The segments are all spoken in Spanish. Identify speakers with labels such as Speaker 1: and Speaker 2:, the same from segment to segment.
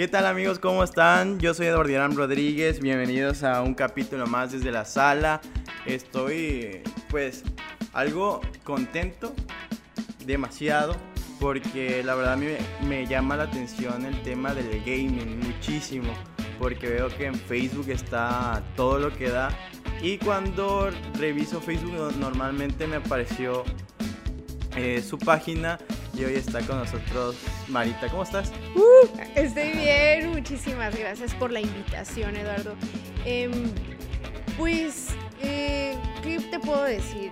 Speaker 1: ¿Qué tal amigos? ¿Cómo están? Yo soy Eduardo Irán Rodríguez, bienvenidos a un capítulo más desde la sala. Estoy pues algo contento, demasiado, porque la verdad me, llama la atención el tema del gaming muchísimo, porque veo que en Facebook está todo lo que da y cuando reviso Facebook normalmente me apareció eh, su página y hoy está con nosotros Marita. ¿Cómo estás?
Speaker 2: Uh, estoy bien, muchísimas gracias por la invitación, Eduardo. Em, pues, eh, ¿qué te puedo decir?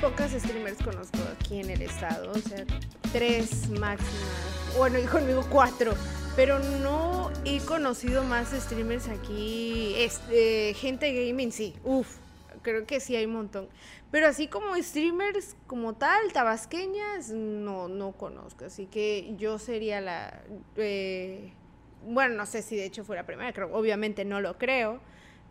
Speaker 2: Pocas streamers conozco aquí en el estado, o sea, tres máximas, bueno, y conmigo cuatro, pero no he conocido más streamers aquí, este, gente gaming, sí, uff, creo que sí hay un montón. Pero así como streamers como tal, tabasqueñas, no, no conozco. Así que yo sería la... Eh, bueno, no sé si de hecho fuera primera, creo, obviamente no lo creo.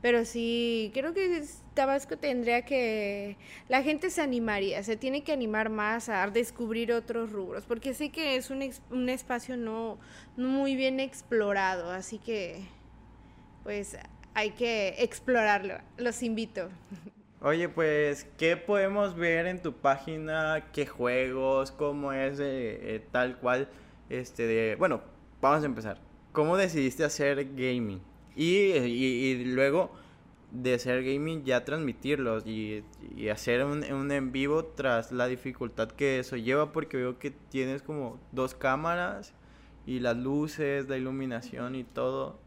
Speaker 2: Pero sí, creo que Tabasco tendría que... La gente se animaría, se tiene que animar más a descubrir otros rubros, porque sé que es un, un espacio no, no muy bien explorado, así que pues hay que explorarlo. Los invito.
Speaker 1: Oye, pues, ¿qué podemos ver en tu página? ¿Qué juegos? ¿Cómo es eh, tal cual? Este de, bueno, vamos a empezar. ¿Cómo decidiste hacer gaming? Y, y, luego de hacer gaming ya transmitirlos y, y hacer un, un, en vivo tras la dificultad que eso lleva porque veo que tienes como dos cámaras y las luces, la iluminación y todo.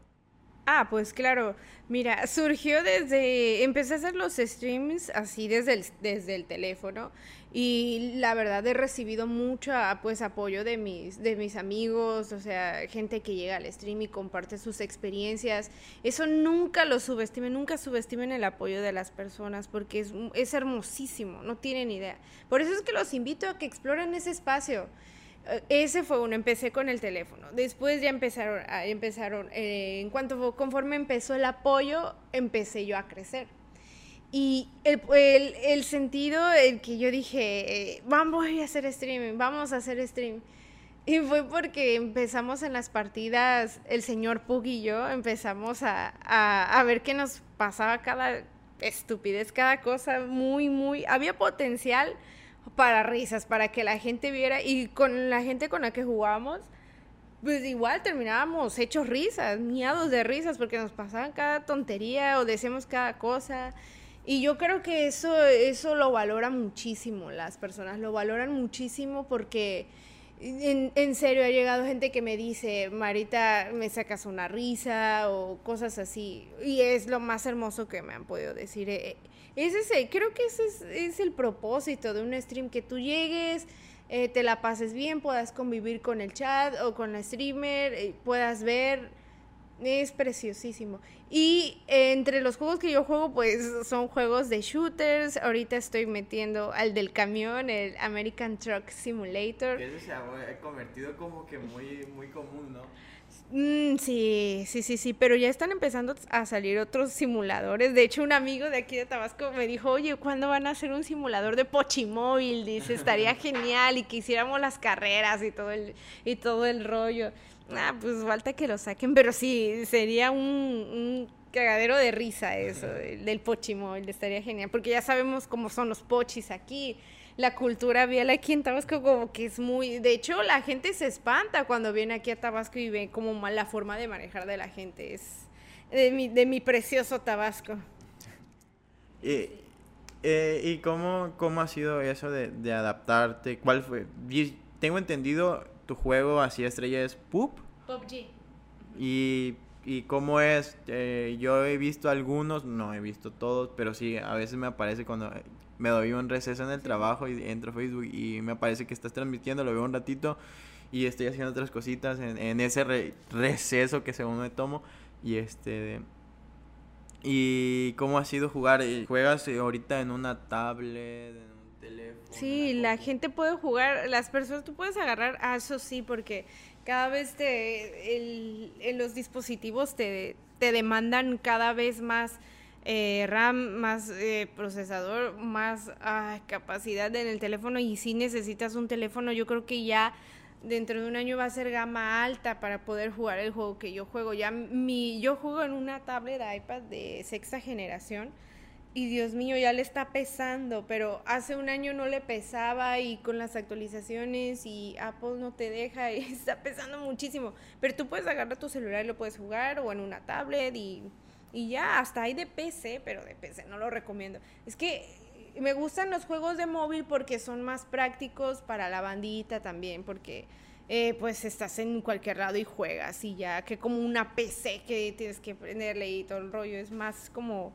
Speaker 2: Ah, pues claro. Mira, surgió desde, empecé a hacer los streams así desde el, desde el teléfono y la verdad he recibido mucho pues apoyo de mis, de mis amigos, o sea, gente que llega al stream y comparte sus experiencias. Eso nunca lo subestimen, nunca subestimen el apoyo de las personas porque es, es hermosísimo, no tienen idea. Por eso es que los invito a que exploren ese espacio. Eh, ese fue uno, empecé con el teléfono. Después ya empezaron, empezaron eh, en cuanto conforme empezó el apoyo, empecé yo a crecer. Y el, el, el sentido, el que yo dije, eh, vamos a hacer streaming, vamos a hacer stream. Y fue porque empezamos en las partidas, el señor Pug y yo empezamos a, a ver qué nos pasaba cada estupidez, cada cosa muy, muy... Había potencial para risas, para que la gente viera y con la gente con la que jugábamos, pues igual terminábamos hechos risas, miados de risas porque nos pasaban cada tontería o decíamos cada cosa. Y yo creo que eso, eso lo valora muchísimo las personas, lo valoran muchísimo porque en, en, serio ha llegado gente que me dice, Marita, me sacas una risa o cosas así. Y es lo más hermoso que me han podido decir. Eh, es ese, creo que ese es, el propósito de un stream, que tú llegues, eh, te la pases bien, puedas convivir con el chat o con la streamer, eh, puedas ver, es preciosísimo. Y entre los juegos que yo juego, pues son juegos de shooters. Ahorita estoy metiendo al del camión, el American Truck Simulator.
Speaker 1: Ese se ha convertido como que muy, muy común, ¿no?
Speaker 2: Mm, sí, sí, sí, sí, pero ya están empezando a salir otros simuladores. De hecho, un amigo de aquí de Tabasco me dijo, oye, ¿cuándo van a hacer un simulador de Pochimóvil? Dice, estaría genial y que hiciéramos las carreras y todo el, y todo el rollo. Ah, pues falta que lo saquen, pero sí, sería un, un cagadero de risa eso, del Pochimóvil, estaría genial, porque ya sabemos cómo son los pochis aquí la cultura vial aquí en Tabasco como que es muy... De hecho, la gente se espanta cuando viene aquí a Tabasco y ve como mal la forma de manejar de la gente. Es de mi, de mi precioso Tabasco.
Speaker 1: ¿Y, eh, ¿y cómo, cómo ha sido eso de, de adaptarte? ¿Cuál fue? Tengo entendido, tu juego así estrella es PUP.
Speaker 2: PUBG.
Speaker 1: Y y cómo es, eh, yo he visto algunos, no he visto todos, pero sí, a veces me aparece cuando me doy un receso en el trabajo y entro a Facebook y me aparece que estás transmitiendo, lo veo un ratito y estoy haciendo otras cositas en, ese receso que según me tomo y este... ¿Y cómo ha sido jugar? ¿Juegas ahorita en una tablet, en un teléfono?
Speaker 2: Sí, la gente puede jugar, las personas, tú puedes agarrar, ah, eso sí, porque cada vez te, el, en los dispositivos te, te, demandan cada vez más eh, RAM, más eh, procesador, más ah, capacidad en el teléfono y si necesitas un teléfono, yo creo que ya dentro de un año va a ser gama alta para poder jugar el juego que yo juego. Ya mi, yo juego en una tablet iPad de sexta generación y Dios mío, ya le está pesando, pero hace un año no le pesaba y con las actualizaciones y Apple no te deja y está pesando muchísimo. Pero tú puedes agarrar tu celular y lo puedes jugar o en una tablet y, y ya, hasta hay de PC, pero de PC no lo recomiendo. Es que me gustan los juegos de móvil porque son más prácticos para la bandita también, porque eh, pues estás en cualquier lado y juegas y ya que como una PC que tienes que prenderle y todo el rollo, es más como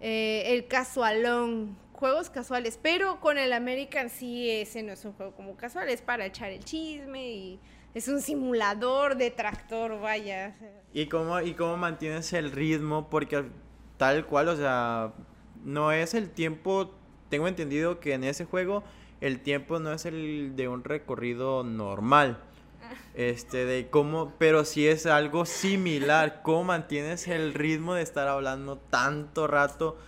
Speaker 2: eh, el casualón, juegos casuales, pero con el American sí ese no es un juego como casual, es para echar el chisme y es un simulador de tractor, vaya.
Speaker 1: ¿Y cómo, y cómo mantienes el ritmo? Porque tal cual, o sea, no es el tiempo, tengo entendido que en ese juego el tiempo no es el de un recorrido normal. Este, de cómo, pero si es algo similar, cómo mantienes el ritmo de estar hablando tanto rato,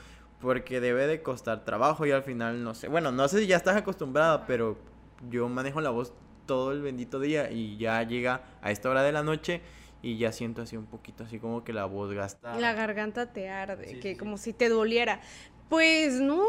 Speaker 1: porque debe de costar trabajo y al final, no sé, bueno, no sé si ya estás acostumbrada, pero yo manejo la voz todo el bendito día y ya llega a esta hora de la noche y ya siento así un poquito así como que la voz gasta.
Speaker 2: La garganta te arde, que como si te doliera. Pues no,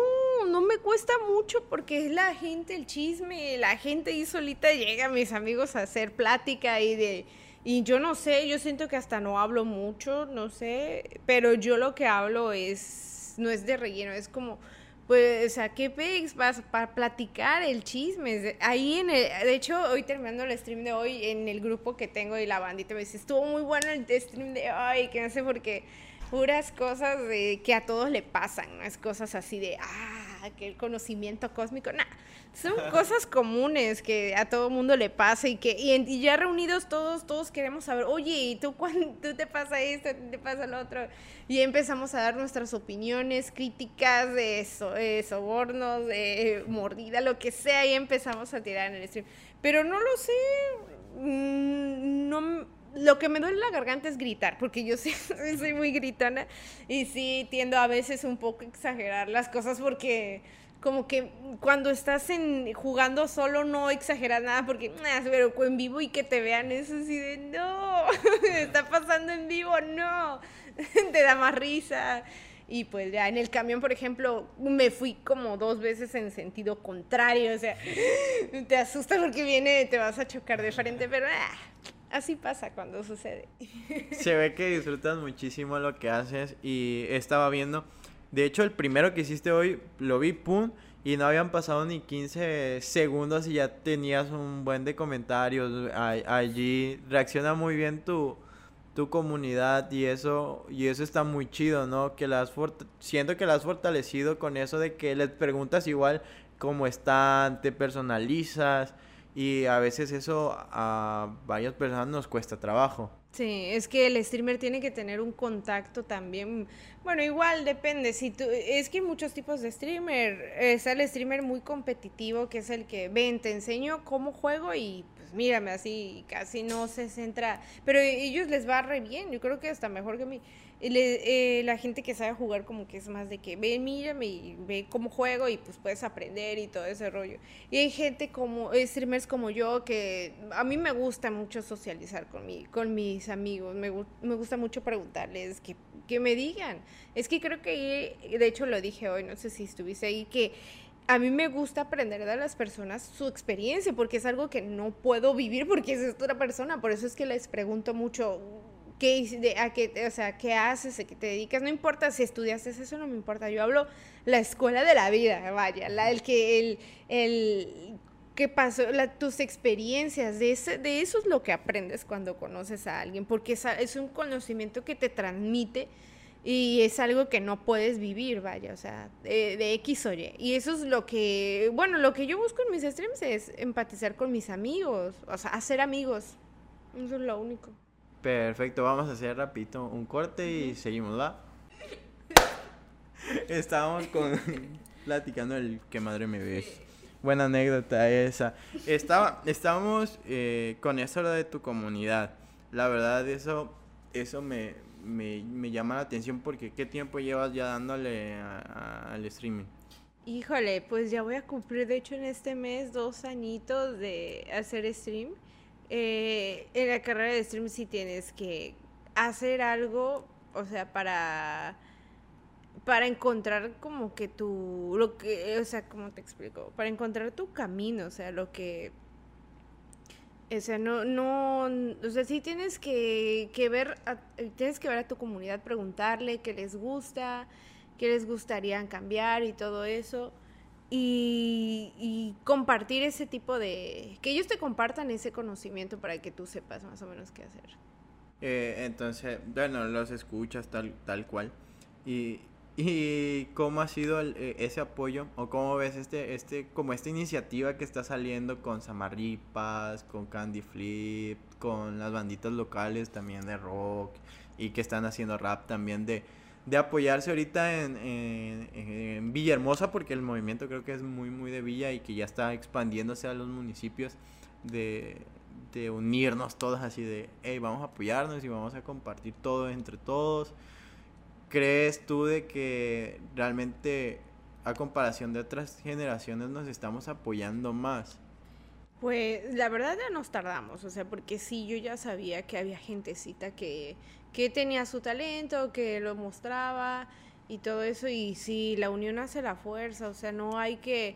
Speaker 2: no me cuesta mucho porque es la gente, el chisme, la gente ahí solita llega, mis amigos, a hacer plática y de... Y yo no sé, yo siento que hasta no hablo mucho, no sé, pero yo lo que hablo es, no es de relleno, es como, pues, o sea, ¿qué pex para platicar el chisme? Ahí en el, de hecho, hoy terminando el stream de hoy, en el grupo que tengo y la bandita me dice, estuvo muy bueno el stream de hoy, que no sé por qué. Puras cosas de, que a todos le pasan, no es cosas así de, ah, que el conocimiento cósmico, nada, son cosas comunes que a todo mundo le pasa y que y, ya reunidos todos, todos queremos saber, oye, ¿y tú tú te pasa esto, te pasa lo otro? Y empezamos a dar nuestras opiniones, críticas de, eso, de sobornos, de mordida, lo que sea, y empezamos a tirar en el stream. Pero no lo sé, mm, no lo que me duele la garganta es gritar, porque yo sí soy muy gritona y sí tiendo a veces un poco a exagerar las cosas porque como que cuando estás en, jugando solo no exageras nada porque, ah, pero en vivo y que te vean eso así de, no, está pasando en vivo, no, te da más risa. Y pues ya en el camión, por ejemplo, me fui como dos veces en sentido contrario, o sea, te asusta porque viene, te vas a chocar de frente, pero... Ah, así pasa cuando sucede.
Speaker 1: Se ve que disfrutas muchísimo lo que haces y estaba viendo, de hecho el primero que hiciste hoy lo vi, pum, y no habían pasado ni 15 segundos y ya tenías un buen de comentarios allí, reacciona muy bien tu, tu comunidad y eso y eso está muy chido, ¿no? Que las siento que la has fortalecido con eso de que les preguntas igual cómo están, te personalizas y a veces eso a varias personas nos cuesta trabajo.
Speaker 2: Sí, es que el streamer tiene que tener un contacto también. Bueno, igual depende. Si tú, es que hay muchos tipos de streamer. Es el streamer muy competitivo, que es el que ven, te enseño cómo juego y pues mírame así, casi no se centra. Pero ellos les va re bien. Yo creo que hasta mejor que a eh, la gente que sabe jugar como que es más de que ve, mírame y ve cómo juego y pues puedes aprender y todo ese rollo. Y hay gente como, eh, streamers como yo que a mí me gusta mucho socializar con, mi, con mis amigos, me, me gusta mucho preguntarles que, que me digan. Es que creo que, de hecho lo dije hoy, no sé si estuviste ahí, que a mí me gusta aprender de las personas su experiencia, porque es algo que no puedo vivir porque es otra persona. Por eso es que les pregunto mucho, ¿Qué, a qué, o sea, ¿qué haces? ¿A qué te dedicas? No importa si estudiaste eso, no me importa. Yo hablo la escuela de la vida, vaya, la, el que, el, el, qué pasó, tus experiencias, de, ese, de eso es lo que aprendes cuando conoces a alguien, porque es, es un conocimiento que te transmite y es algo que no puedes vivir, vaya, o sea, de, de, X o Y. Y eso es lo que, bueno, lo que yo busco en mis streams es empatizar con mis amigos, o sea, hacer amigos. Eso es lo único.
Speaker 1: Perfecto, vamos a hacer rapidito un corte y seguimos, ¿va? Estábamos con platicando el que madre me ves. Buena anécdota esa. Estaba, estábamos eh, con eso de tu comunidad. La verdad, eso, eso me, me, llama la atención porque ¿qué tiempo llevas ya dándole al streaming?
Speaker 2: Híjole, pues ya voy a cumplir, de hecho, en este mes dos añitos de hacer stream. Eh, en la carrera de stream sí tienes que hacer algo, o sea, para para encontrar como que tu lo que o sea cómo te explico para encontrar tu camino o sea lo que o sea no no o sea sí tienes que, que ver a, tienes que ver a tu comunidad preguntarle qué les gusta qué les gustaría cambiar y todo eso y, compartir ese tipo de... que ellos te compartan ese conocimiento para que tú sepas más o menos qué hacer.
Speaker 1: Eh, entonces, bueno, los escuchas tal, tal cual. Y, y cómo ha sido eh, ese apoyo o cómo ves este, este, como esta iniciativa que está saliendo con Samarripas, con Candy Flip, con las banditas locales también de rock y que están haciendo rap también de de apoyarse ahorita en, en, Villahermosa, porque el movimiento creo que es muy, muy de Villa y que ya está expandiéndose a los municipios, de, de unirnos todos así de, hey, vamos a apoyarnos y vamos a compartir todo entre todos. ¿Crees tú de que realmente a comparación de otras generaciones nos estamos apoyando más?
Speaker 2: Pues la verdad ya nos tardamos, o sea, porque sí, yo ya sabía que había gentecita que, que tenía su talento, que lo mostraba y todo eso, y sí, la unión hace la fuerza, o sea, no hay que,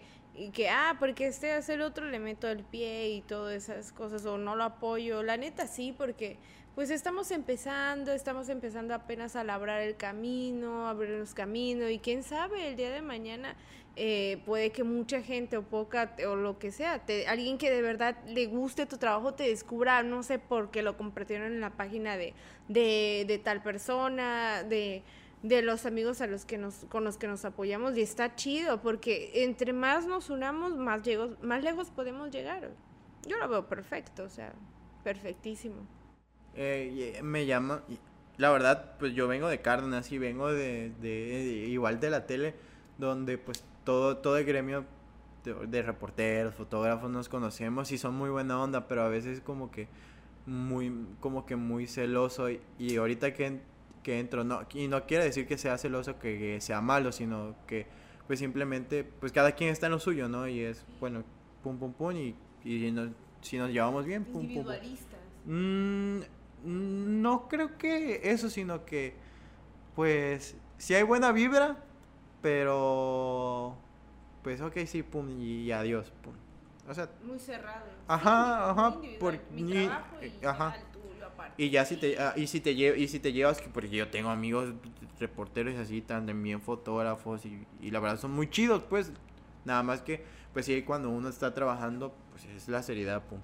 Speaker 2: que ah, porque este hace el otro le meto el pie y todas esas cosas, o no lo apoyo, la neta sí, porque pues estamos empezando, estamos empezando apenas a labrar el camino, abrir los caminos, y quién sabe, el día de mañana eh, puede que mucha gente o poca o lo que sea, alguien que de verdad le guste tu trabajo te descubra, no sé, porque lo compartieron en la página de, de, tal persona, de, de los amigos a los que nos, con los que nos apoyamos y está chido porque entre más nos unamos, más, más lejos podemos llegar. Yo lo veo perfecto, o sea, perfectísimo.
Speaker 1: Eh, me llama, la verdad, pues yo vengo de Cárdenas y vengo de, de igual de la tele, donde pues todo, todo el gremio de, reporteros, fotógrafos nos conocemos y son muy buena onda, pero a veces como que muy, como que muy celoso y, ahorita que, que entro, no, y no quiere decir que sea celoso que, sea malo, sino que pues simplemente, pues cada quien está en lo suyo, ¿no? Y es, bueno, pum, pum, pum, y, y si nos llevamos bien, pum, pum. Mm, no creo que eso, sino que, pues, si hay buena vibra, pero, pues, ok, sí, pum, y adiós, pum.
Speaker 2: O sea, muy cerrado.
Speaker 1: Ajá, ajá. Por, mi trabajo y eh, ajá. Y ya si te, ah, y si te, y si te llevas, que porque yo tengo amigos reporteros así, también fotógrafos, y, y la verdad son muy chidos, pues. Nada más que, pues sí, cuando uno está trabajando, pues es la seriedad, pum.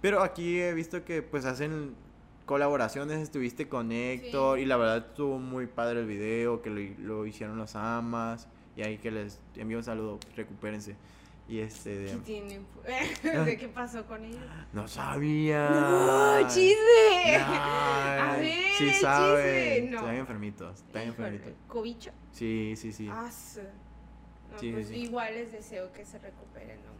Speaker 1: Pero aquí he visto que, pues, hacen colaboraciones, estuviste con Héctor y la verdad estuvo muy padre el video, que lo, hicieron los amas y ahí que les envío un saludo, recupérense. Y este
Speaker 2: de... ¿Qué tienen? ¿De qué pasó con ellos?
Speaker 1: No sabía.
Speaker 2: No, chisme. A ver,
Speaker 1: sí saben. No. Están enfermitos, están enfermitos.
Speaker 2: ¿Cobicho?
Speaker 1: Sí, sí, sí.
Speaker 2: Ah, sí, pues Igual les deseo que se recuperen, ¿no?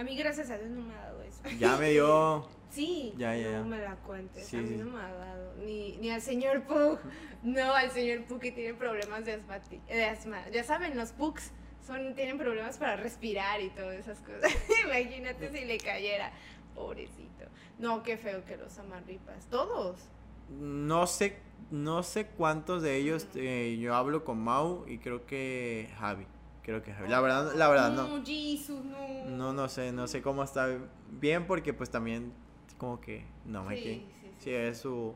Speaker 2: A mí, gracias a Dios, no me ha dado eso.
Speaker 1: Ya me dio.
Speaker 2: sí, ya, ya, no me la cuentes. a mí no me ha dado. Ni, ni al señor Pug. No, al señor Pug que tiene problemas de, de asma. Ya saben, los Pugs son, tienen problemas para respirar y todas esas cosas. Imagínate si le cayera. Pobrecito. No, qué feo que los amarripas. Todos.
Speaker 1: No sé, no sé cuántos de ellos. Eh, yo hablo con Mau y creo que Javi. Creo que La verdad, la verdad no.
Speaker 2: No, Jesus, no.
Speaker 1: No, no sé, no sé cómo está bien porque pues también como que no me sí, sí, sí, es su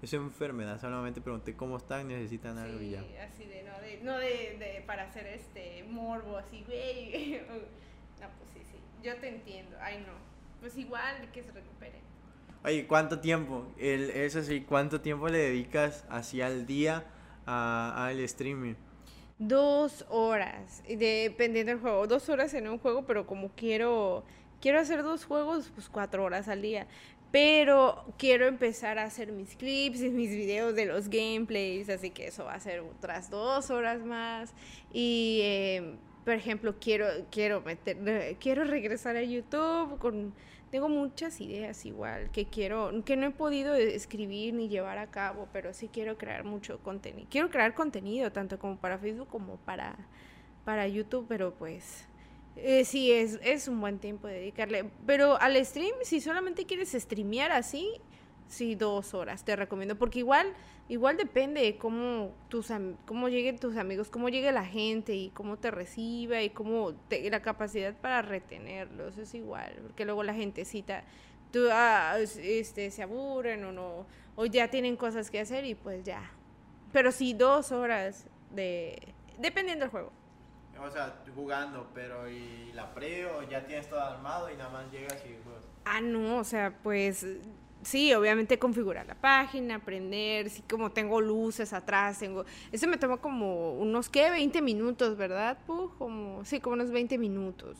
Speaker 1: es su enfermedad, solamente pregunté cómo están, necesitan algo y ya.
Speaker 2: así de no de no de, de para hacer este morbo así, güey. no, pues sí, sí. Yo te entiendo. Ay, no. Pues igual que se recupere.
Speaker 1: Oye, ¿cuánto tiempo? El, eso sí, ¿cuánto tiempo le dedicas así al día al streaming?
Speaker 2: Dos horas, dependiendo del juego. Dos horas en un juego, pero como quiero, quiero hacer dos juegos, pues cuatro horas al día. Pero quiero empezar a hacer mis clips y mis videos de los gameplays, así que eso va a ser otras dos horas más. Y, eh, por ejemplo, quiero, quiero, meter, quiero regresar a YouTube con tengo muchas ideas igual que quiero, que no he podido escribir ni llevar a cabo, pero sí quiero crear mucho contenido. Quiero crear contenido tanto como para Facebook como para, para YouTube, pero pues Eh, sí, es, es un buen tiempo de dedicarle. Pero al stream, si solamente quieres streamear así, sí, dos horas, te recomiendo. Porque igual, igual depende de cómo, tus, cómo lleguen tus amigos, cómo llegue la gente y cómo te reciba y cómo la capacidad para retenerlos. Es igual, porque luego la gentecita tú, ah, este, se aburren o no, o ya tienen cosas que hacer y pues ya. Pero sí, dos horas de... Dependiendo del juego.
Speaker 1: O sea, jugando, pero ¿y la pre ya tienes todo armado y nada más llegas y juegas?
Speaker 2: Ah, no, o sea, pues sí, obviamente configurar la página, aprender, sí, como tengo luces atrás, tengo... Eso me toma como unos, ¿qué? 20 minutos, ¿verdad? Pues, como, sí, como unos 20 minutos.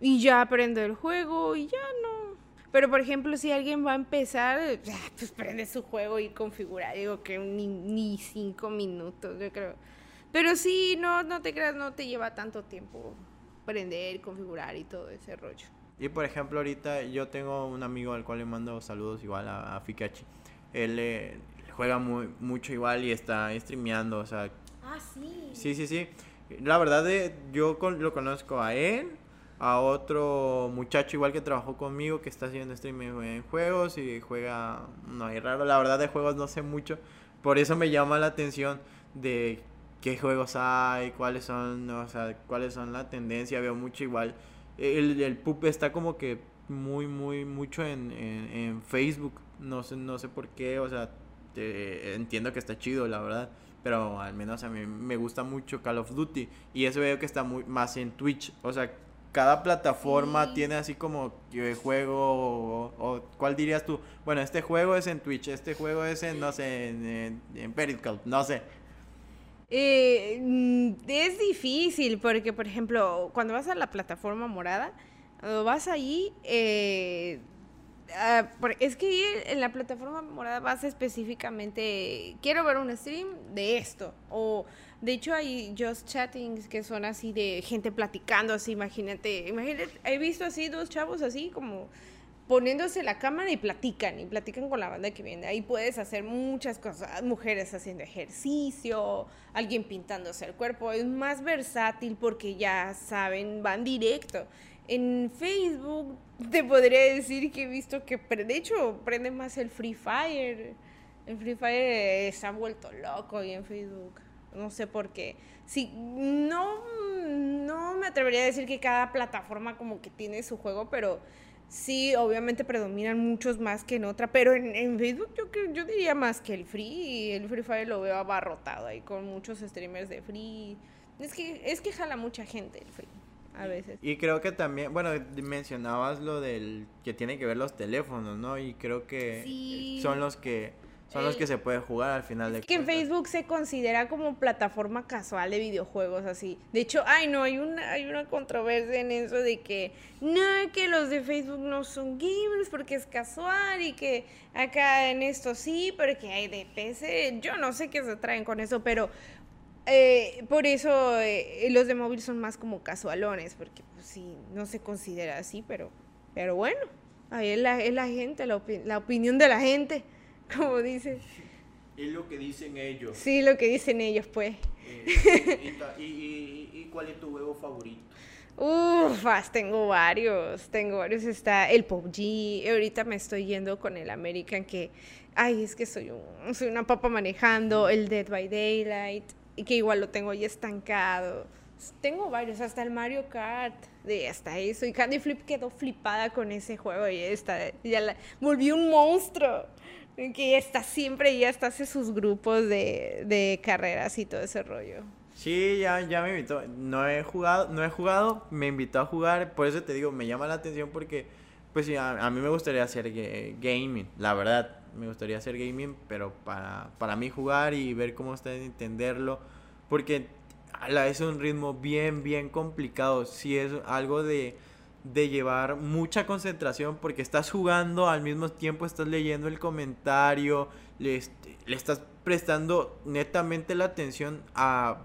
Speaker 2: Y ya aprendo el juego y ya no. Pero, por ejemplo, si alguien va a empezar, pues prende su juego y configura. Digo que ni, ni cinco minutos, yo creo. Pero sí, no, no te creas, no te lleva tanto tiempo prender, configurar y todo ese rollo.
Speaker 1: Y por ejemplo, ahorita yo tengo un amigo al cual le mando saludos igual a, a Fikachi. Él eh, juega muy, mucho igual y está streameando, o sea.
Speaker 2: Ah, sí.
Speaker 1: Sí, sí, sí. La verdad, de, yo lo conozco a él, a otro muchacho igual que trabajó conmigo que está haciendo streaming en juegos y juega. No hay raro, la verdad, de juegos no sé mucho. Por eso me llama la atención de qué juegos hay, cuáles son, o sea, cuáles son la tendencia. Veo mucho igual el, el pup está como que muy, muy, mucho en, en, Facebook. No sé, no sé por qué, o sea, entiendo que está chido, la verdad. Pero al menos a mí me gusta mucho Call of Duty. Y eso veo que está muy más en Twitch. O sea, cada plataforma tiene así como que juego o, cuál dirías tú bueno este juego es en Twitch este juego es en no sé en, en Periscope no sé
Speaker 2: eh, mm, es difícil porque, por ejemplo, cuando vas a la plataforma morada, cuando vas ahí, eh, ah, es que en la plataforma morada vas específicamente, quiero ver un stream de esto, o de hecho hay just chattings que son así de gente platicando, así, imagínate, imagínate, he visto así dos chavos así como poniéndose la cámara y platican, y platican con la banda que viene. Ahí puedes hacer muchas cosas, mujeres haciendo ejercicio, alguien pintándose el cuerpo, es más versátil porque ya saben, van directo. En Facebook te podría decir que he visto que, de hecho, prende más el Free Fire. El Free Fire se ha vuelto loco ahí en Facebook. No sé por qué. Sí, no, no me atrevería a decir que cada plataforma como que tiene su juego, pero Sí, obviamente predominan muchos más que en otra, pero en, Facebook yo, yo diría más que el Free. El Free Fire lo veo abarrotado ahí con muchos streamers de Free. Es que, es que jala mucha gente el Free a veces.
Speaker 1: Y creo que también, bueno, mencionabas lo del que tiene que ver los teléfonos, ¿no? Y creo que son los que son los que se puede jugar al final de
Speaker 2: que en Facebook se considera como plataforma casual de videojuegos así. De hecho, ay no, hay una hay una controversia en eso de que no que los de Facebook no son gamers porque es casual y que acá en esto sí, pero que hay de PC, yo no sé qué se traen con eso, pero eh, por eso eh, los de móvil son más como casualones, porque pues sí, no se considera así, pero, pero bueno, ahí es la, es la gente, la, la opinión de la gente. como dice.
Speaker 1: Es lo que dicen ellos.
Speaker 2: Sí, lo que dicen ellos, pues.
Speaker 1: Eh, y, cuál es tu juego favorito?
Speaker 2: Uf, tengo varios, tengo varios. Está el PUBG, ahorita me estoy yendo con el American que, ay, es que soy, un, soy una papa manejando, el Dead by Daylight, y que igual lo tengo ahí estancado. Tengo varios, hasta el Mario Kart, de hasta eso. Y Candy Flip quedó flipada con ese juego y está, ya la, volví un monstruo que está siempre, ya está hace sus grupos de, de carreras y todo ese rollo.
Speaker 1: Sí, ya, ya me invitó. No he jugado, no he jugado, me invitó a jugar, por eso te digo, me llama la atención porque, pues sí, a, mí me gustaría hacer gaming, la verdad, me gustaría hacer gaming, pero para, para mí jugar y ver cómo está entenderlo, porque es un ritmo bien, bien complicado, si es algo de de llevar mucha concentración porque estás jugando, al mismo tiempo estás leyendo el comentario, le, le estás prestando netamente la atención a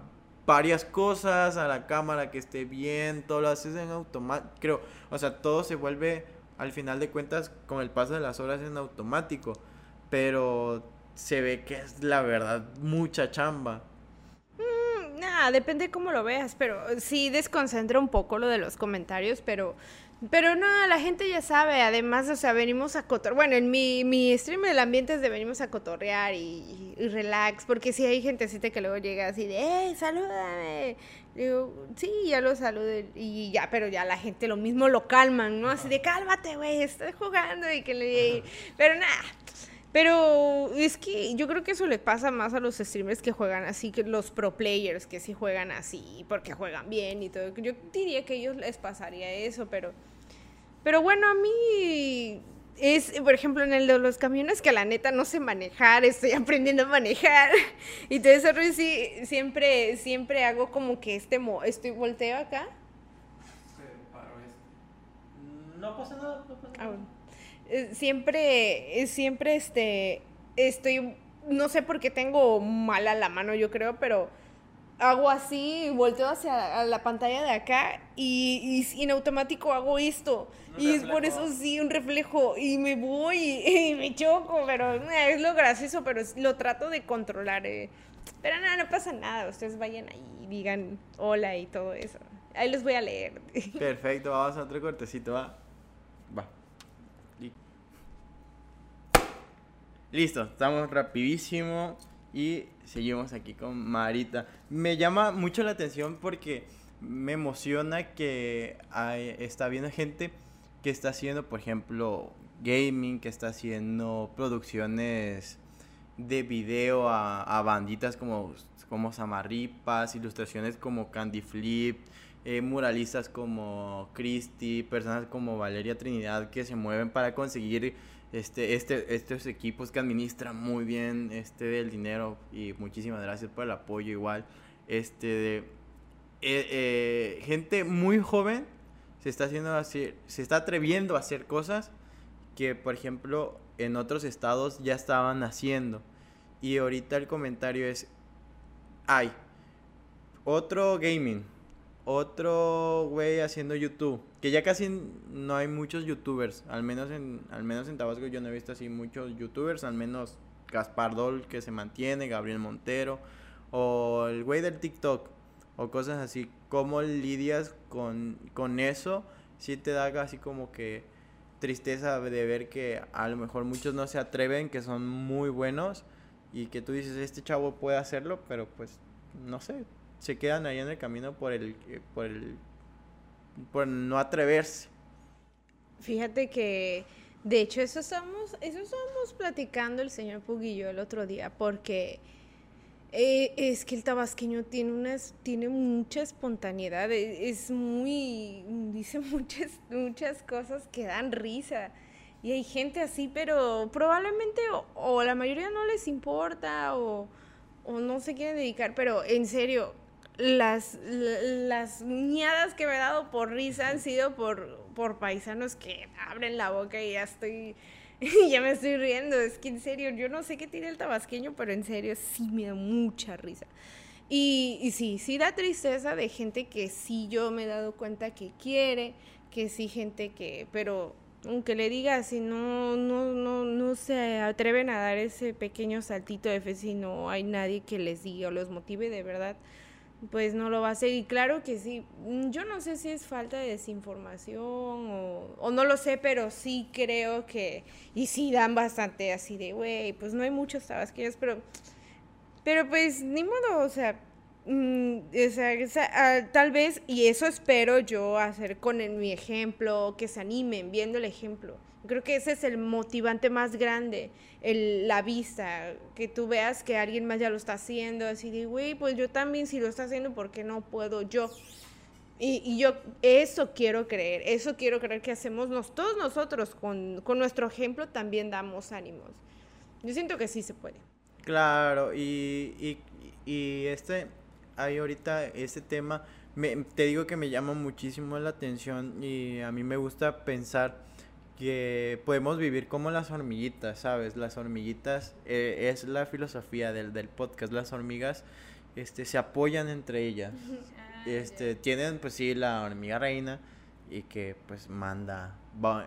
Speaker 1: varias cosas, a la cámara que esté bien, todo lo haces en automático, creo, o sea, todo se vuelve al final de cuentas con el paso de las horas en automático, pero se ve que es la verdad mucha chamba
Speaker 2: nada, depende cómo lo veas, pero sí desconcentra un poco lo de los comentarios, pero pero no, la gente ya sabe, además, o sea, venimos a cotorrear. Bueno, en mi, mi stream del ambiente es de venimos a cotorrear y, relax, porque si hay gentecita que luego llega así de, ¡eh, salúdame! Digo, sí, ya lo saludo y ya, pero ya la gente lo mismo lo calman, ¿no? Así de, cálmate, güey, estoy jugando y que le... Pero nada, pero es que yo creo que eso le pasa más a los streamers que juegan así, que los pro players que sí juegan así, porque juegan bien y todo. Yo diría que a ellos les pasaría eso, pero... Pero bueno, a mí es, por ejemplo, en el de los camiones que la neta no sé manejar, estoy aprendiendo a manejar. Y todo eso sí, siempre, siempre hago como que este, mo estoy volteo acá.
Speaker 1: Este. No pasa nada, no pasa ah, nada.
Speaker 2: Eh, siempre, eh, siempre este, estoy, no sé por qué tengo mala la mano, yo creo, pero hago así, volteo hacia la pantalla de acá y, en automático hago esto. y es por eso sí, un reflejo. Y me voy y, me choco, pero eh, es lo gracioso, pero lo trato de controlar. Pero nada, no pasa nada. Ustedes vayan ahí y digan hola y todo eso. Ahí los voy a leer.
Speaker 1: Perfecto, vamos a otro cortecito. Va. Listo, estamos rapidísimo y seguimos aquí con Marita. Me llama mucho la atención porque me emociona que está viendo gente que está haciendo, por ejemplo, gaming, que está haciendo producciones de video a, banditas como, como Samarripas, ilustraciones como Candy Flip, eh, muralistas como Christy, personas como Valeria Trinidad que se mueven para conseguir este, este, estos equipos que administran muy bien este el dinero y muchísimas gracias por el apoyo igual. Este, de, eh, eh, gente muy joven se está haciendo así, se está atreviendo a hacer cosas que, por ejemplo, en otros estados ya estaban haciendo. Y ahorita el comentario es, hay otro gaming, otro güey haciendo YouTube. Que ya casi no hay muchos youtubers. Al menos en, al menos en Tabasco yo no he visto así muchos youtubers. Al menos Gaspar Dol que se mantiene, Gabriel Montero. O el güey del TikTok. O cosas así. ¿Cómo lidias con, con eso? Si te da así como que tristeza de ver que a lo mejor muchos no se atreven, que son muy buenos. Y que tú dices, este chavo puede hacerlo, pero pues no sé, se quedan ahí en el camino por el, eh, por el, por no atreverse.
Speaker 2: Fíjate que, de hecho, eso estamos, eso estamos platicando el señor Puguillo el otro día, porque eh, es que el tabasqueño tiene unas, tiene mucha espontaneidad, e, es muy, dice muchas, muchas cosas que dan risa. Y hay gente así, pero probablemente o, la mayoría no les importa o, o no se quieren dedicar, pero en serio, las, las que me he dado por risa han sido por, por paisanos que abren la boca y ya estoy, ya me estoy riendo. Es que en serio, yo no sé qué tiene el tabasqueño, pero en serio sí me da mucha risa. Y, y sí, sí da tristeza de gente que sí yo me he dado cuenta que quiere, que sí gente que, pero aunque le diga si no, no, no, no se atreven a dar ese pequeño saltito de fe si no hay nadie que les diga o los motive de verdad pues no lo va a hacer. Y claro que sí, mm, yo no sé si es falta de desinformación o, no lo sé, pero sí creo que, y sí dan bastante así de, güey, pues no hay muchos tabasqueños, pero, pero pues ni modo, o sea, mm, ah, tal vez, y eso espero yo hacer con mi ejemplo, que se animen viendo el ejemplo. Creo que ese es el motivante más grande, el, la vista, que tú veas que alguien más ya lo está haciendo, así de, güey, pues yo también si lo está haciendo, ¿por qué no puedo yo? Y, yo eso quiero creer, eso quiero creer que hacemos nos, todos nosotros con, con, nuestro ejemplo también damos ánimos. Yo siento que sí se puede.
Speaker 1: Claro, y, y este, hay ahorita este tema, me, te digo que me llama muchísimo la atención y a mí me gusta pensar que podemos vivir como las hormiguitas, ¿sabes? Las hormiguitas eh, es la filosofía del, del, podcast. Las hormigas este, se apoyan entre ellas. Ah, este, tienen pues sí la hormiga reina y que pues manda.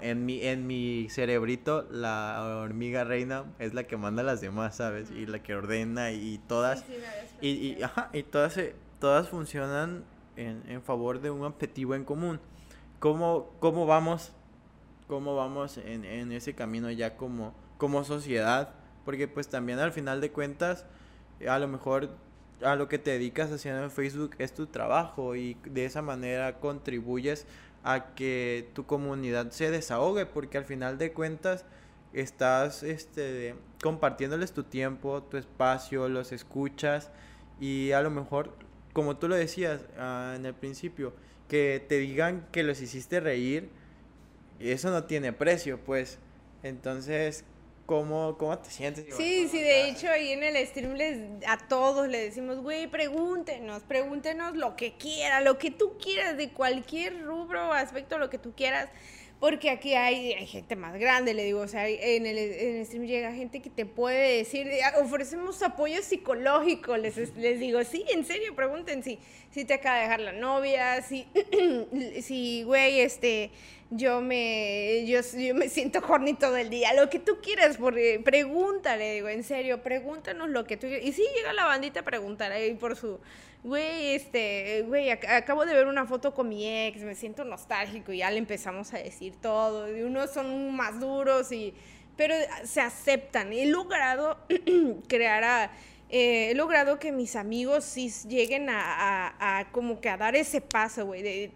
Speaker 1: En mi, en mi cerebrito la hormiga reina es la que manda a las demás, ¿sabes? Y la que ordena y todas. y, y, ajá, y todas se, todas funcionan en, en favor de un objetivo en común. ¿Cómo, cómo vamos, cómo vamos en, en ese camino ya como, como sociedad? Porque pues también al final de cuentas, a lo mejor a lo que te dedicas haciendo en Facebook es tu trabajo y de esa manera contribuyes a que tu comunidad se desahogue porque al final de cuentas estás este, compartiéndoles tu tiempo, tu espacio, los escuchas y a lo mejor, como tú lo decías uh, en el principio, que te digan que los hiciste reír, eso no tiene precio, pues. Entonces, ¿cómo, cómo te sientes?
Speaker 2: Sí, sí, de hecho ahí en el stream les, a todos le decimos, güey, pregúntenos, pregúntenos lo que quiera, lo que tú quieras, de cualquier rubro, aspecto, lo que tú quieras porque aquí hay, hay, gente más grande, le digo, o sea, en el, en el stream llega gente que te puede decir, ofrecemos apoyo psicológico, les, les digo, sí, en serio, pregunten si, si te acaba de dejar la novia, si, si, güey, este, yo me, yo, yo me siento horny todo el día, lo que tú quieras, porque pregúntale, digo, en serio, pregúntanos lo que tú quieras. Y sí, llega la bandita a preguntar ahí por su, güey, este, güey, acabo de ver una foto con mi ex, me siento nostálgico y ya le empezamos a decir todo. Y unos son más duros y, pero se aceptan. He logrado crear a, eh, he logrado que mis amigos sí lleguen a, como que a dar ese paso, güey.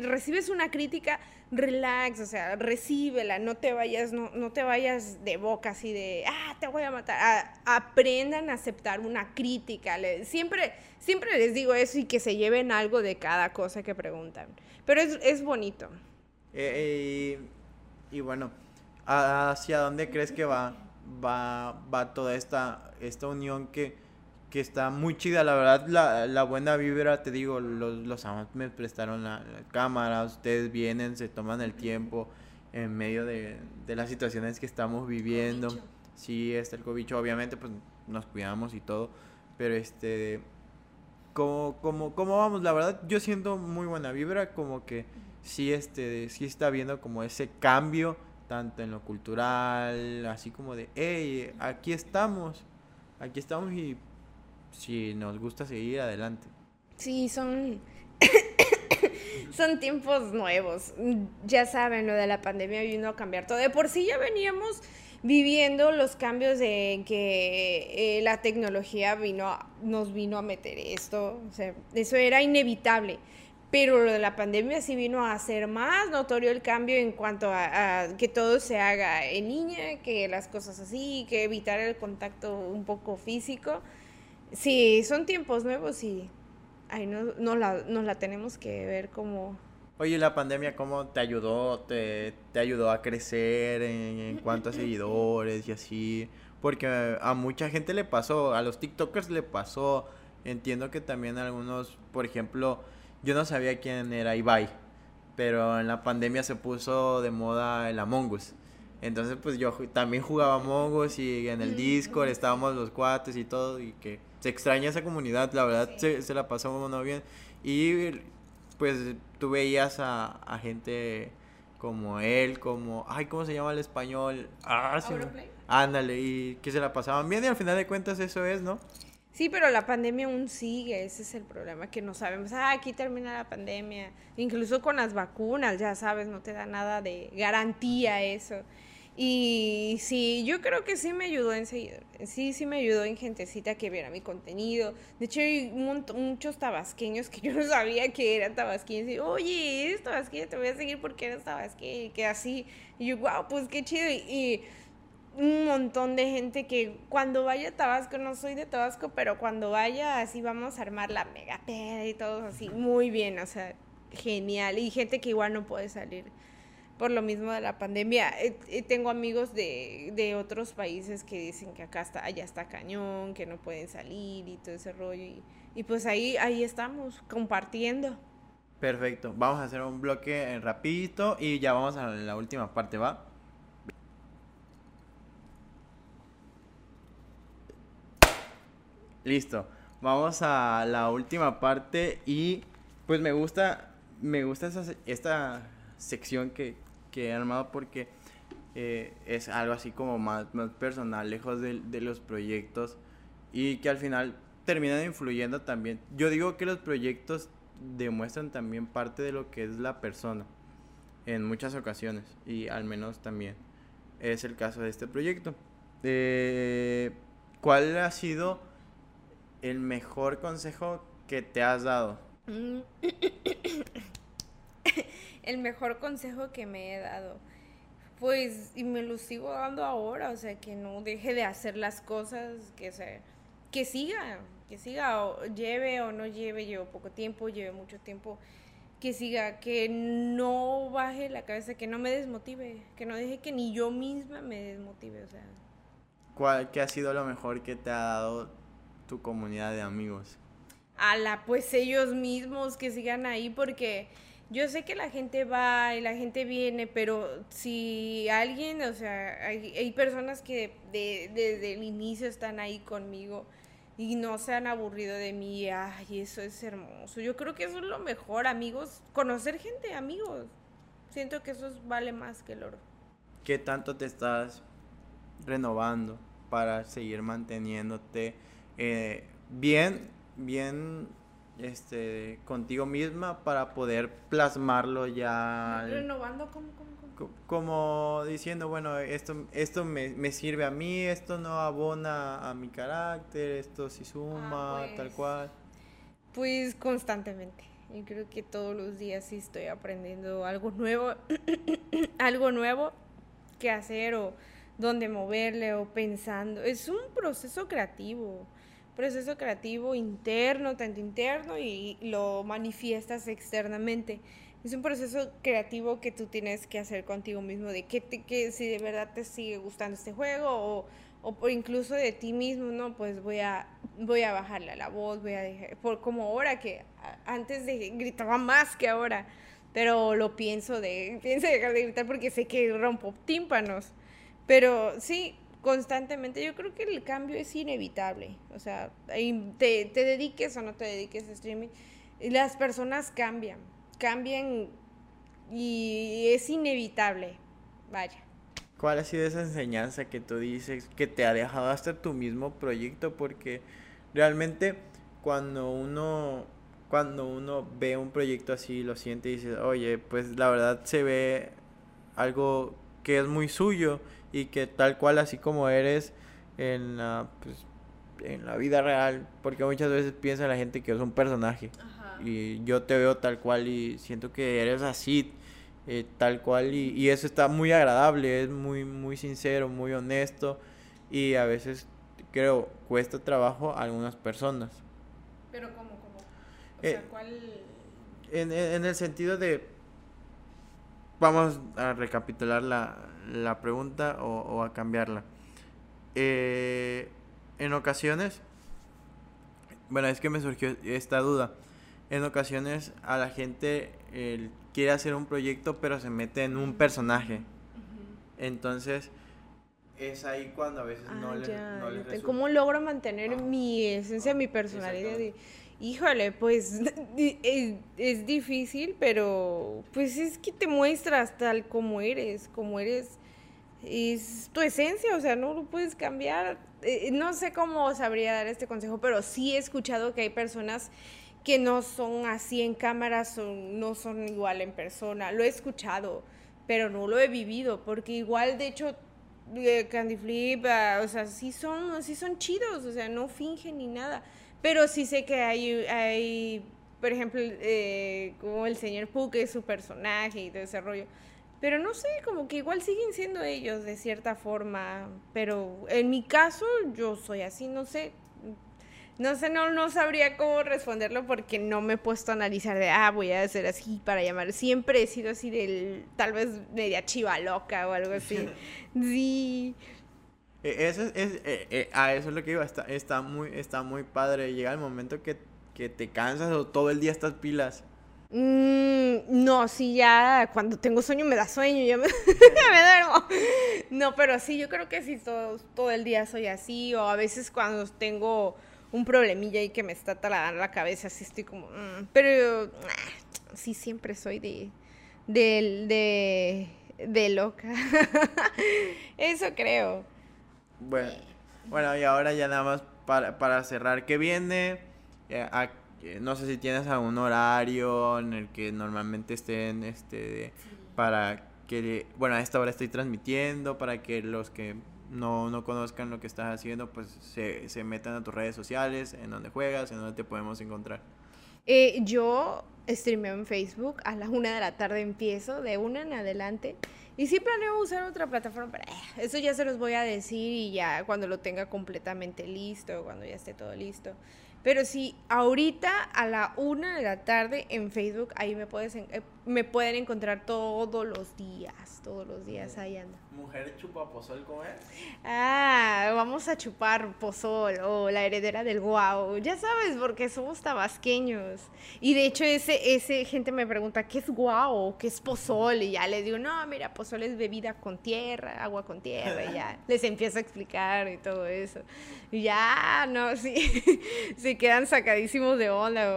Speaker 2: recibes una crítica, relax, o sea, recíbela, no te vayas, no, no te vayas de boca así de, ah, te voy a matar. aprendan a aceptar una crítica. siempre, siempre les digo eso y que se lleven algo de cada cosa que preguntan. Pero es, es bonito.
Speaker 1: Eh, y bueno, ¿hacia dónde crees que va, va, va toda esta, esta unión que que está muy chida, la verdad, la, la buena vibra, te digo, los, los me prestaron la, cámara, ustedes vienen, se toman el tiempo en medio de, de las situaciones que estamos viviendo. Sí, está el cobicho, obviamente, pues nos cuidamos y todo, pero este, como, como, como vamos, la verdad, yo siento muy buena vibra, como que sí, este, sí está viendo como ese cambio, tanto en lo cultural, así como de, hey, aquí estamos, aquí estamos y si nos gusta seguir adelante.
Speaker 2: Sí, son son tiempos nuevos. Ya saben, lo de la pandemia vino a cambiar todo. De por sí ya veníamos viviendo los cambios de que eh, la tecnología vino nos vino a meter esto. O sea, eso era inevitable. Pero lo de la pandemia sí vino a hacer más notorio el cambio en cuanto a, a, que todo se haga en línea, que las cosas así, que evitar el contacto un poco físico. Sí, son tiempos nuevos y ahí no, no la, nos la tenemos que ver como...
Speaker 1: Oye, la pandemia, ¿cómo te ayudó? ¿Te, te ayudó a crecer en, en cuanto a seguidores y así? Porque a mucha gente le pasó, a los TikTokers le pasó. Entiendo que también algunos, por ejemplo, yo no sabía quién era Ibai, pero en la pandemia se puso de moda el Among Us. Entonces, pues yo también jugaba Among Us y en el Discord estábamos los cuates y todo, y que se extraña esa comunidad, la verdad se, se, la pasó muy bien. Y pues tú veías a, a, gente como él, como, ay, ¿cómo se llama el español? Ah, sí. Ándale, y que se la pasaban bien y al final de cuentas eso es, ¿no?
Speaker 2: Sí, pero la pandemia aún sigue, ese es el problema, que no sabemos, ah, aquí termina la pandemia, incluso con las vacunas, ya sabes, no te da nada de garantía eso. Y sí, yo creo que sí me ayudó en seguidores. Sí, sí me ayudó en gentecita que viera mi contenido. De hecho, hay muchos tabasqueños que yo no sabía que eran tabasqueños. Y, oye, eres tabasqueño, te voy a seguir porque eres tabasqueño. Y que así. Y yo, wow, pues qué chido. Y, un montón de gente que cuando vaya a Tabasco, no soy de Tabasco, pero cuando vaya, así vamos a armar la mega peda y todo así. Muy bien, o sea, genial. Y gente que igual no puede salir por lo mismo de la pandemia. Eh, eh, tengo amigos de, de, otros países que dicen que acá está, allá está cañón, que no pueden salir y todo ese rollo. Y, pues ahí, ahí estamos, compartiendo.
Speaker 1: Perfecto, vamos a hacer un bloque rapidito y ya vamos a la última parte, ¿va? Listo, vamos a la última parte y pues me gusta, me gusta esa, esta sección que, que he armado porque eh, es algo así como más, más personal, lejos de, de, los proyectos y que al final terminan influyendo también. Yo digo que los proyectos demuestran también parte de lo que es la persona en muchas ocasiones y al menos también es el caso de este proyecto. Eh, ¿Cuál ha sido el mejor consejo que te has dado?
Speaker 2: El mejor consejo que me he dado. Pues, y me lo sigo dando ahora, o sea, que no deje de hacer las cosas, que se, que siga, que siga, o lleve o no lleve, llevo poco tiempo, lleve mucho tiempo, que siga, que no baje la cabeza, que no me desmotive, que no deje que ni yo misma me desmotive, o sea.
Speaker 1: ¿Cuál, qué ha sido lo mejor que te ha dado tu comunidad de amigos?
Speaker 2: la pues ellos mismos que sigan ahí porque yo sé que la gente va y la gente viene, pero si alguien, o sea, hay, personas que desde el inicio están ahí conmigo y no se han aburrido de mí, ay, eso es hermoso. Yo creo que eso es lo mejor, amigos, conocer gente, amigos. Siento que eso vale más que el oro.
Speaker 1: ¿Qué tanto te estás renovando para seguir manteniéndote eh, bien, bien este, contigo misma para poder plasmarlo ya.
Speaker 2: Renovando como,
Speaker 1: como, diciendo, bueno, esto, esto me, sirve a mí, esto no abona a mi carácter, esto sí suma, ah, tal pues, cual.
Speaker 2: Pues constantemente. Yo creo que todos los días sí estoy aprendiendo algo nuevo, algo nuevo que hacer o dónde moverle o pensando. Es un proceso creativo proceso creativo interno, tanto interno y lo manifiestas externamente. Es un proceso creativo que tú tienes que hacer contigo mismo, de que, que si de verdad te sigue gustando este juego o, o incluso de ti mismo, no, pues voy a, voy a bajarle a la voz, voy a dejar, por, como ahora que antes de, gritaba más que ahora, pero lo pienso de, pienso dejar de gritar porque sé que rompo tímpanos. Pero sí, constantemente. Yo creo que el cambio es inevitable. O sea, te, te dediques o no te dediques a streaming, las personas cambian, cambian y es inevitable. Vaya.
Speaker 1: ¿Cuál ha sido esa enseñanza que tú dices que te ha dejado hasta tu mismo proyecto? Porque realmente cuando uno cuando uno ve un proyecto así, lo siente y dice, oye, pues la verdad se ve algo que es muy suyo y que tal cual así como eres en la, pues, en la vida real, porque muchas veces piensa la gente que es un personaje y yo te veo tal cual y siento que eres así, eh, tal cual y, y, eso está muy agradable, es muy, muy sincero, muy honesto y a veces creo cuesta trabajo a algunas personas.
Speaker 2: Pero ¿cómo? cómo? O sea, eh, ¿cuál...?
Speaker 1: En, en el sentido de vamos a recapitular la, la pregunta o, a cambiarla. Eh, en ocasiones, bueno, es que me surgió esta duda. En ocasiones a la gente quiere hacer un proyecto pero se mete en un personaje. Entonces es ahí cuando a veces no, ah,
Speaker 2: le, ¿Cómo logro mantener mi esencia, mi personalidad? Híjole, pues es, difícil, pero pues es que te muestras tal como eres, como eres, es tu esencia, o sea, no lo puedes cambiar. Eh, no sé cómo sabría dar este consejo, pero sí he escuchado que hay personas que no son así en cámara, son, no son igual en persona. Lo he escuchado, pero no lo he vivido, porque igual, de hecho, eh, Candy Flip, ah, o sea, sí son, sí son chidos, o sea, no fingen ni nada pero sí sé que hay, hay por ejemplo, eh, como el señor Puck es su personaje y todo ese rollo. Pero no sé, como que igual siguen siendo ellos de cierta forma. Pero en mi caso, yo soy así, no sé. No sé, no, no sabría cómo responderlo porque no me he puesto a analizar de, ah, voy a ser así para llamar. Siempre he sido así del, tal vez media chiva loca o algo así. Sí.
Speaker 1: E, eso es, eh, eh, a eso es lo que iba, está, está, muy, está muy padre. Llega el momento que, te cansas o todo el día estás pilas.
Speaker 2: Mm, no, sí, ya cuando tengo sueño me da sueño, ya me, duermo. No, pero sí, yo creo que sí, todo, todo el día soy así, o a veces cuando tengo un problemilla y que me está taladando la cabeza, así estoy como, mm, pero ah, sí, siempre soy de, de, de loca. Eso creo.
Speaker 1: Bueno, bueno, y ahora ya nada más para, para cerrar, ¿qué viene? Eh, a- eh, no sé si tienes algún horario en el que normalmente estén, este, para que, bueno, a esta hora estoy transmitiendo, para que los que no, no conozcan lo que estás haciendo, pues se, se metan a tus redes sociales, en donde juegas, en donde te podemos encontrar.
Speaker 2: Eh, yo streameo en Facebook, a la una de la tarde empiezo, de una en adelante. Y sí planeo usar otra plataforma, pero eh, eso ya se los voy a decir y ya cuando lo tenga completamente listo, cuando ya esté todo listo. Pero sí, ahorita a la una de la tarde en Facebook, ahí me, puedes eh, me pueden encontrar todos los días, todos los días ahí ando.
Speaker 1: Mujer chupapozol, ¿cómo es?
Speaker 2: Ah, vamos a chupar pozol o la heredera del guau. Ya sabes, porque somos tabasqueños. Y de hecho, ese, ese gente me pregunta, ¿qué es guau? ¿Qué es pozol? Y ya les digo, no, mira, pozol es bebida con tierra, agua con tierra. Y ya les empiezo a explicar y todo eso. Y ya, no, sí, quedan sacadísimos de onda.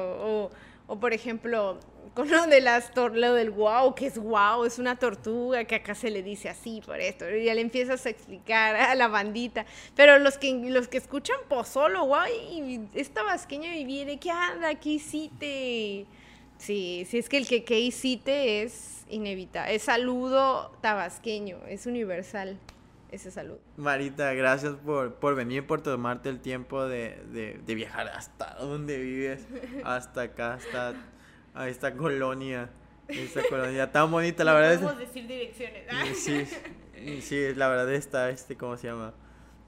Speaker 2: O, por ejemplo, con lo de las lo del guau, que es guau, es una tortuga que acá se le dice así por esto. Y ya le empiezas a explicar a la bandita. Pero los que los que escuchan pozolo, guau, y es tabasqueño y viene, ¿qué anda? ¿Qué hiciste? Sí, sí, es que el que qué hiciste es inevitable. Es saludo tabasqueño, es universal ese saludo.
Speaker 1: Marita, gracias por, por venir, por tomarte el tiempo de, de, de viajar hasta donde vives, hasta acá, hasta a esta colonia, esta colonia tan bonita, la verdad es...
Speaker 2: podemos decir direcciones.
Speaker 1: Y Sí, sí, la verdad está, este, ¿cómo se llama?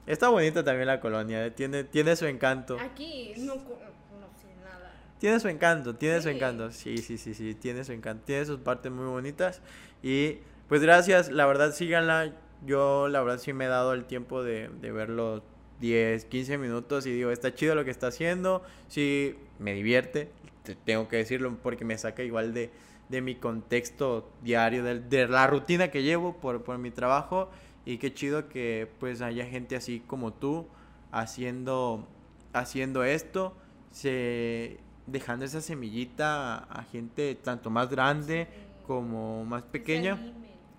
Speaker 1: Está bonita también la colonia, eh, tiene, tiene su encanto.
Speaker 2: Aquí no, no sé nada.
Speaker 1: Tiene su encanto, tiene su encanto. Sí, sí, sí, sí, tiene su encanto. Tiene sus partes muy bonitas. Y pues gracias, la verdad síganla. Yo la verdad sí me he dado el tiempo de, de verlo 10, 15 minutos y digo, está chido lo que está haciendo. Sí, me divierte, te- tengo que decirlo porque me saca igual de, de mi contexto diario, de, de la rutina que llevo por, por mi trabajo. Y qué chido que pues haya gente así como tú haciendo, haciendo esto, se, dejando esa semillita a, a gente tanto más grande como más pequeña.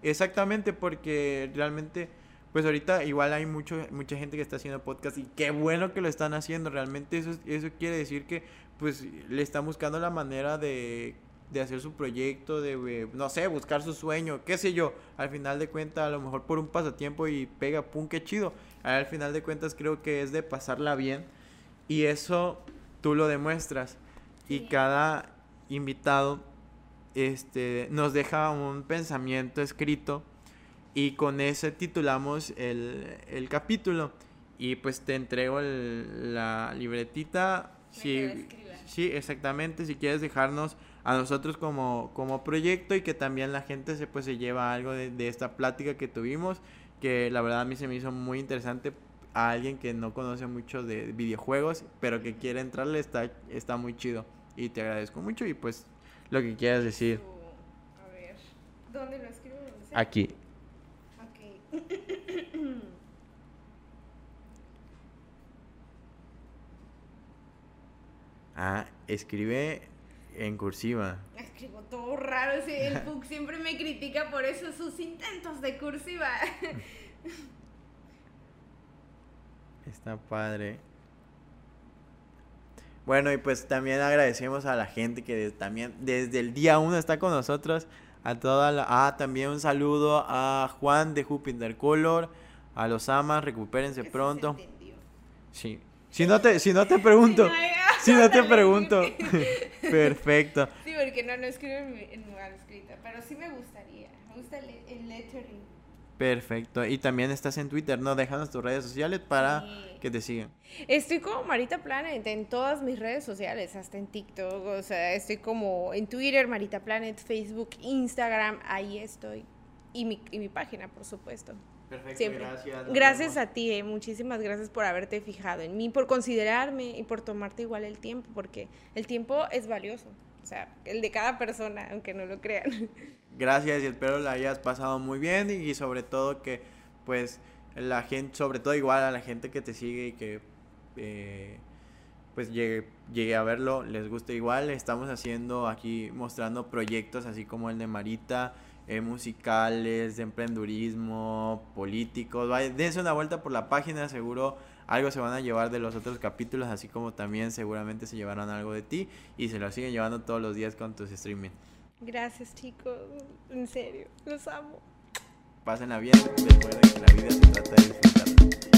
Speaker 1: Exactamente, porque realmente, pues ahorita igual hay mucho, mucha gente que está haciendo podcast y qué bueno que lo están haciendo. Realmente eso, es- eso quiere decir que pues le están buscando la manera de, de hacer su proyecto, de, eh, no sé, buscar su sueño, qué sé yo. Al final de cuentas, a lo mejor por un pasatiempo y pega, pum, qué chido. Al final de cuentas creo que es de pasarla bien y eso tú lo demuestras. Y cada invitado este, nos deja un pensamiento escrito y con ese titulamos el, el capítulo. Y pues te entrego el- la libretita. Si, sí, exactamente. Si quieres dejarnos a nosotros como, como proyecto y que también la gente se, pues, se lleva algo de, de esta plática que tuvimos, que la verdad a mí se me hizo muy interesante a alguien que no conoce mucho de videojuegos, pero que quiere entrarle, está, está muy chido. Y te agradezco mucho y pues lo que quieras decir.
Speaker 2: A ver, ¿dónde lo escribo? ¿Dónde sea?
Speaker 1: Aquí.
Speaker 2: Ok.
Speaker 1: Ah, escribe en cursiva.
Speaker 2: Escribo todo raro, sí, el Puck siempre me critica por eso sus intentos de cursiva.
Speaker 1: Está padre. Bueno, y pues también agradecemos a la gente que de- también desde el día uno está con nosotros. A toda la... Ah, también un saludo a Juan de Jupiter Color. A los amas, recupérense
Speaker 2: Eso
Speaker 1: pronto. Sí. Si no te, si no te pregunto.
Speaker 2: No
Speaker 1: Si no te pregunto. Perfecto.
Speaker 2: Sí, porque no, no escribo en, en manuscrita, pero sí me gustaría. Me gusta el, el lettering.
Speaker 1: Perfecto. Y también estás en Twitter, ¿no? Déjanos tus redes sociales para
Speaker 2: Sí.
Speaker 1: que te sigan.
Speaker 2: Estoy como Marita Planet en todas mis redes sociales, hasta en TikTok, o sea, estoy como en Twitter, Marita Planet, Facebook, Instagram, ahí estoy. Y mi, y mi página, por supuesto.
Speaker 1: Perfecto,
Speaker 2: Siempre.
Speaker 1: gracias.
Speaker 2: Gracias a ti, eh, muchísimas gracias por haberte fijado en mí, por considerarme y por tomarte igual el tiempo, porque el tiempo es valioso, o sea, el de cada persona, aunque no lo crean.
Speaker 1: Gracias y espero la hayas pasado muy bien y, sobre todo que pues la gente, sobre todo igual a la gente que te sigue y que eh, pues llegue, llegue a verlo, les guste igual. Estamos haciendo aquí, mostrando proyectos así como el de Marita, eh, musicales, de emprendurismo, políticos. Vaya, dense una vuelta por la página, seguro algo se van a llevar de los otros capítulos, así como también seguramente se llevarán algo de ti y se lo siguen llevando todos los días con tus streaming.
Speaker 2: Gracias chicos, en serio, los amo.
Speaker 1: Pásenla bien, recuerden que la vida se trata de disfrutar.